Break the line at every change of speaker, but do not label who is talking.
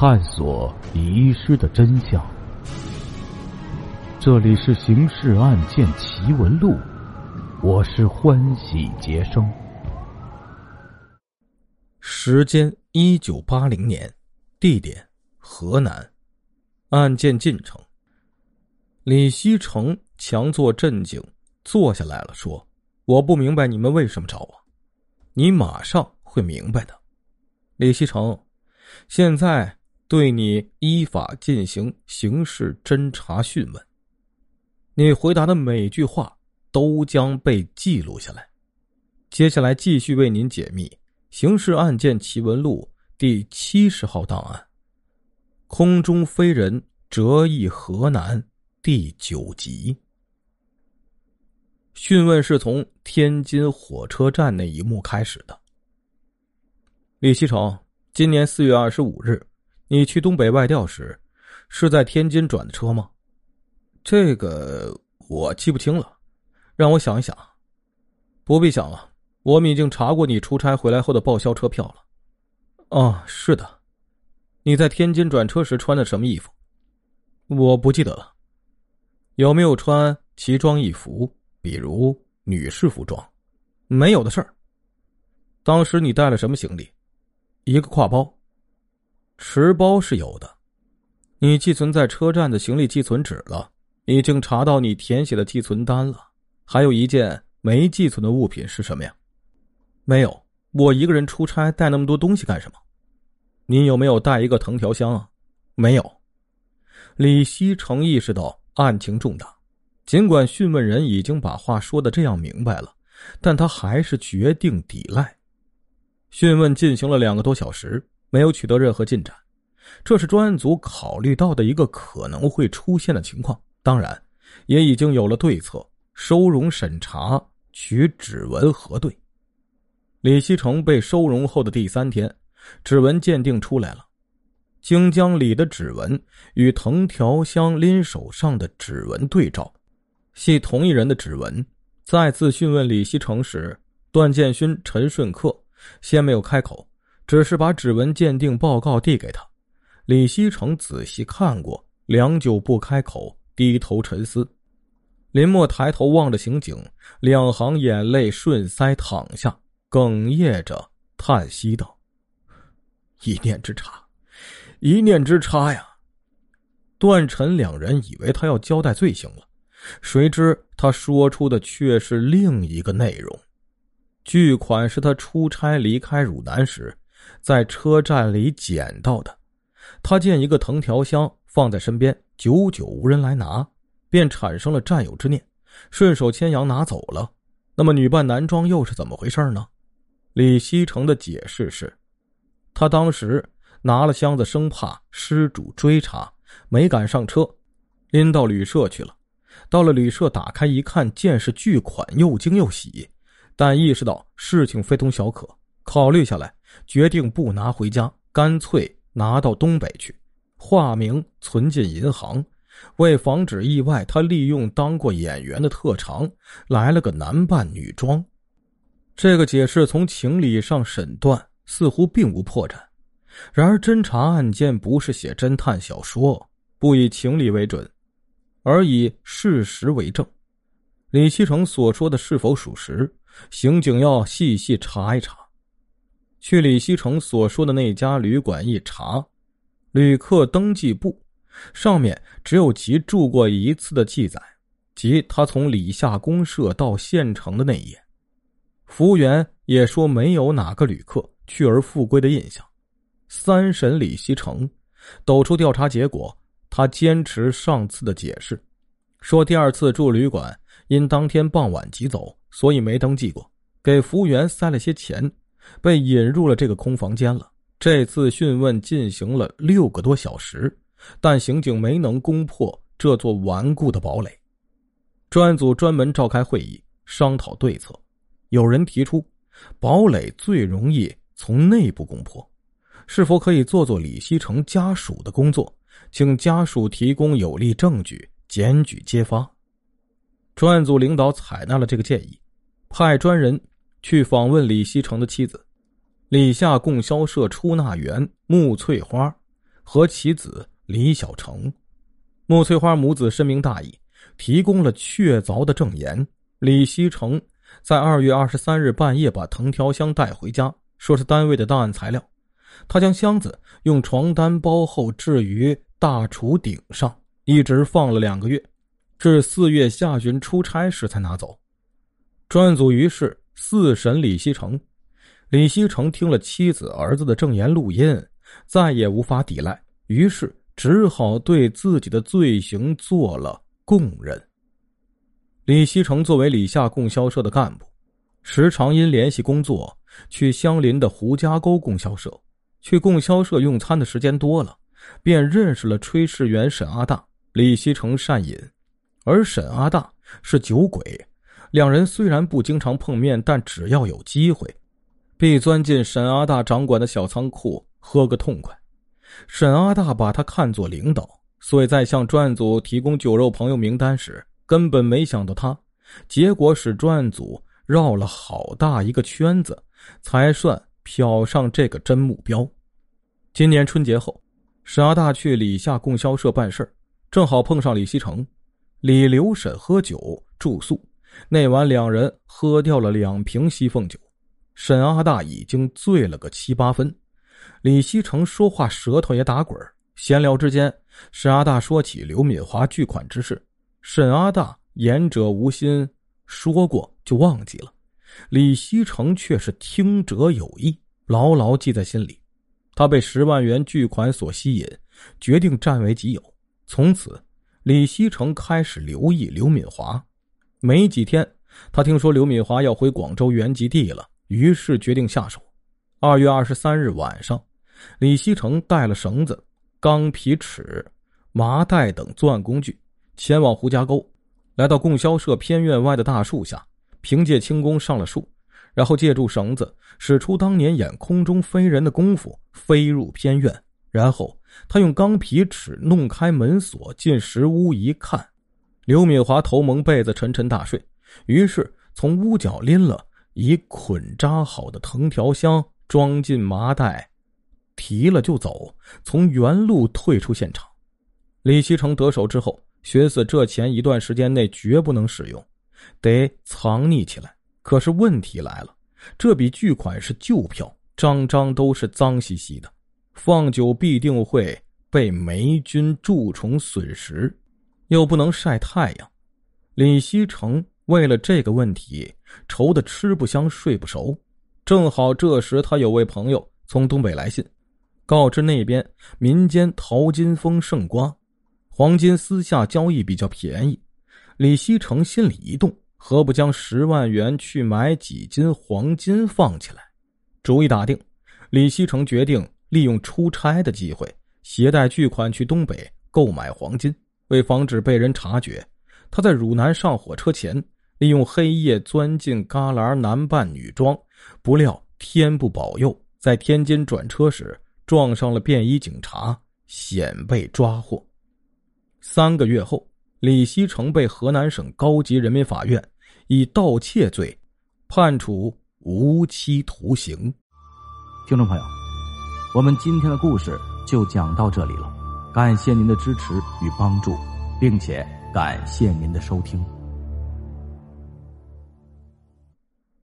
探索遗失的真相。这里是《刑事案件奇闻录》，我是欢喜杰生。
时间：一九八零年，地点：河南。案件进程：李西成强作镇静，坐下来了，说：“我不明白你们为什么找我，你马上会明白的。”李西成，现在对你依法进行刑事侦查讯问。你回答的每句话都将被记录下来。接下来继续为您解密《刑事案件奇闻录》第七十号档案——空中飞人折翼河南第九集。讯问是从天津火车站那一幕开始的。李西成，今年四月二十五日，你去东北外调时，是在天津转的车吗？这个我记不清了，让我想一想。不必想了，我们已经查过你出差回来后的报销车票了。哦，是的，你在天津转车时穿的什么衣服？我不记得了。有没有穿奇装异服，比如女士服装？没有的事儿。当时你带了什么行李？一个挎包，持包是有的。你寄存在车站的行李寄存纸了，已经查到你填写的寄存单了。还有一件没寄存的物品是什么呀？没有，我一个人出差带那么多东西干什么？你有没有带一个藤条箱啊？没有。李西成意识到案情重大，尽管讯问人已经把话说的这样明白了，但他还是决定抵赖。讯问进行了两个多小时，没有取得任何进展，这是专案组考虑到的一个可能会出现的情况。当然，也已经有了对策：收容审查，取指纹核对。李西成被收容后的第三天，指纹鉴定出来了，经将李的指纹与藤条箱拎手上的指纹对照，系同一人的指纹。再次讯问李西成时，段建勋、陈顺克。先没有开口，只是把指纹鉴定报告递给他。李西成仔细看过，良久不开口，低头沉思。林默抬头望着刑警，两行眼泪顺腮淌下，哽咽着叹息道：“一念之差，一念之差呀！”段陈两人以为他要交代罪行了，谁知他说出的却是另一个内容。巨款是他出差离开汝南时，在车站里捡到的。他见一个藤条箱放在身边，久久无人来拿，便产生了占有之念，顺手牵羊拿走了。那么女扮男装又是怎么回事呢？李西成的解释是，他当时拿了箱子，生怕失主追查，没敢上车，拎到旅社去了。到了旅社，打开一看，见是巨款，又惊又喜。但意识到事情非同小可，考虑下来，决定不拿回家，干脆拿到东北去，化名存进银行。为防止意外，他利用当过演员的特长，来了个男扮女装。这个解释从情理上审断似乎并无破绽。然而，侦查案件不是写侦探小说，不以情理为准，而以事实为证。李希成所说的是否属实？刑警要细细查一查。去李西成所说的那家旅馆一查，旅客登记簿上面只有其住过一次的记载，即他从李下公社到县城的那一夜。服务员也说没有哪个旅客去而复归的印象。三审李西成抖出调查结果，他坚持上次的解释，说第二次住旅馆因当天傍晚急走。所以没登记过，给服务员塞了些钱，被引入了这个空房间了。这次讯问进行了六个多小时，但刑警没能攻破这座顽固的堡垒。专案组专门召开会议商讨对策。有人提出，堡垒最容易从内部攻破，是否可以做做李希成家属的工作，请家属提供有力证据，检举揭发。专案组领导采纳了这个建议。派专人去访问李西成的妻子，李夏供销社出纳员穆翠花，和其子李小成。穆翠花母子深明大义，提供了确凿的证言。李西成在二月二十三日半夜把藤条箱带回家，说是单位的档案材料。他将箱子用床单包后置于大厨顶上，一直放了两个月，至四月下旬出差时才拿走。专案组于是四审李西成。李西成听了妻子儿子的证言录音，再也无法抵赖，于是。只好对自己的罪行做了供认。李西成作为李夏供销社的干部，时常因联系工作去相邻的胡家沟供销社。去供销社用餐的时间多了，便认识了炊事员沈阿大。李西成善饮，而沈阿大是酒鬼。两人虽然不经常碰面，但只要有机会，必钻进沈阿大掌管的小仓库喝个痛快。沈阿大把他看作领导，所以在向专案组提供酒肉朋友名单时，根本没想到他。结果使专案组绕了好大一个圈子，才算瞟上这个真目标。今年春节后，沈阿大去李夏供销社办事正好碰上李西成、李刘沈喝酒住宿。那晚两人喝掉了两瓶西凤酒，沈阿大已经醉了个七八分。李西成说话舌头也打滚闲聊之间，沈阿大说起刘敏华巨款之事。沈阿大言者无心，说过就忘记了。李西成却是听者有意，牢牢记在心里。他被十万元巨款所吸引，决定占为己有。从此，李西成开始留意刘敏华。没几天，他听说刘敏华要回广州原籍地了，于是决定下手。二月二十三日晚上，李希成带了绳子、钢皮尺、麻袋等作案工具，前往胡家沟，来到供销社偏院外的大树下，凭借轻功上了树，然后借助绳子，使出当年演空中飞人的功夫，飞入偏院。然后他用钢皮尺弄开门锁，进石屋一看，刘敏华头蒙被子，沉沉大睡。于是从屋角拎了已捆扎好的藤条箱。装进麻袋，提了就走，从原路退出现场。李西成得手之后，寻思这钱一段时间内绝不能使用，得藏匿起来。可是问题来了，这笔巨款是旧票，张张都是脏兮兮的，放久必定会被霉菌蛀虫损蚀，又不能晒太阳。李西成为了这个问题，愁得吃不香睡不熟。正好这时，他有位朋友从东北来信，告知那边民间淘金风盛刮，黄金私下交易比较便宜。李西成心里一动，何不将十万元去买几斤黄金放起来？主意打定，李西成决定利用出差的机会，携带巨款去东北购买黄金。为防止被人察觉，他在汝南上火车前，利用黑夜钻进旮旯男扮女装。不料天不保佑，在天津转车时撞上了便衣警察，险被抓获。三个月后，李希成被河南省高级人民法院以盗窃罪判处无期徒刑。
听众朋友，我们今天的故事就讲到这里了，感谢您的支持与帮助，并且感谢您的收听。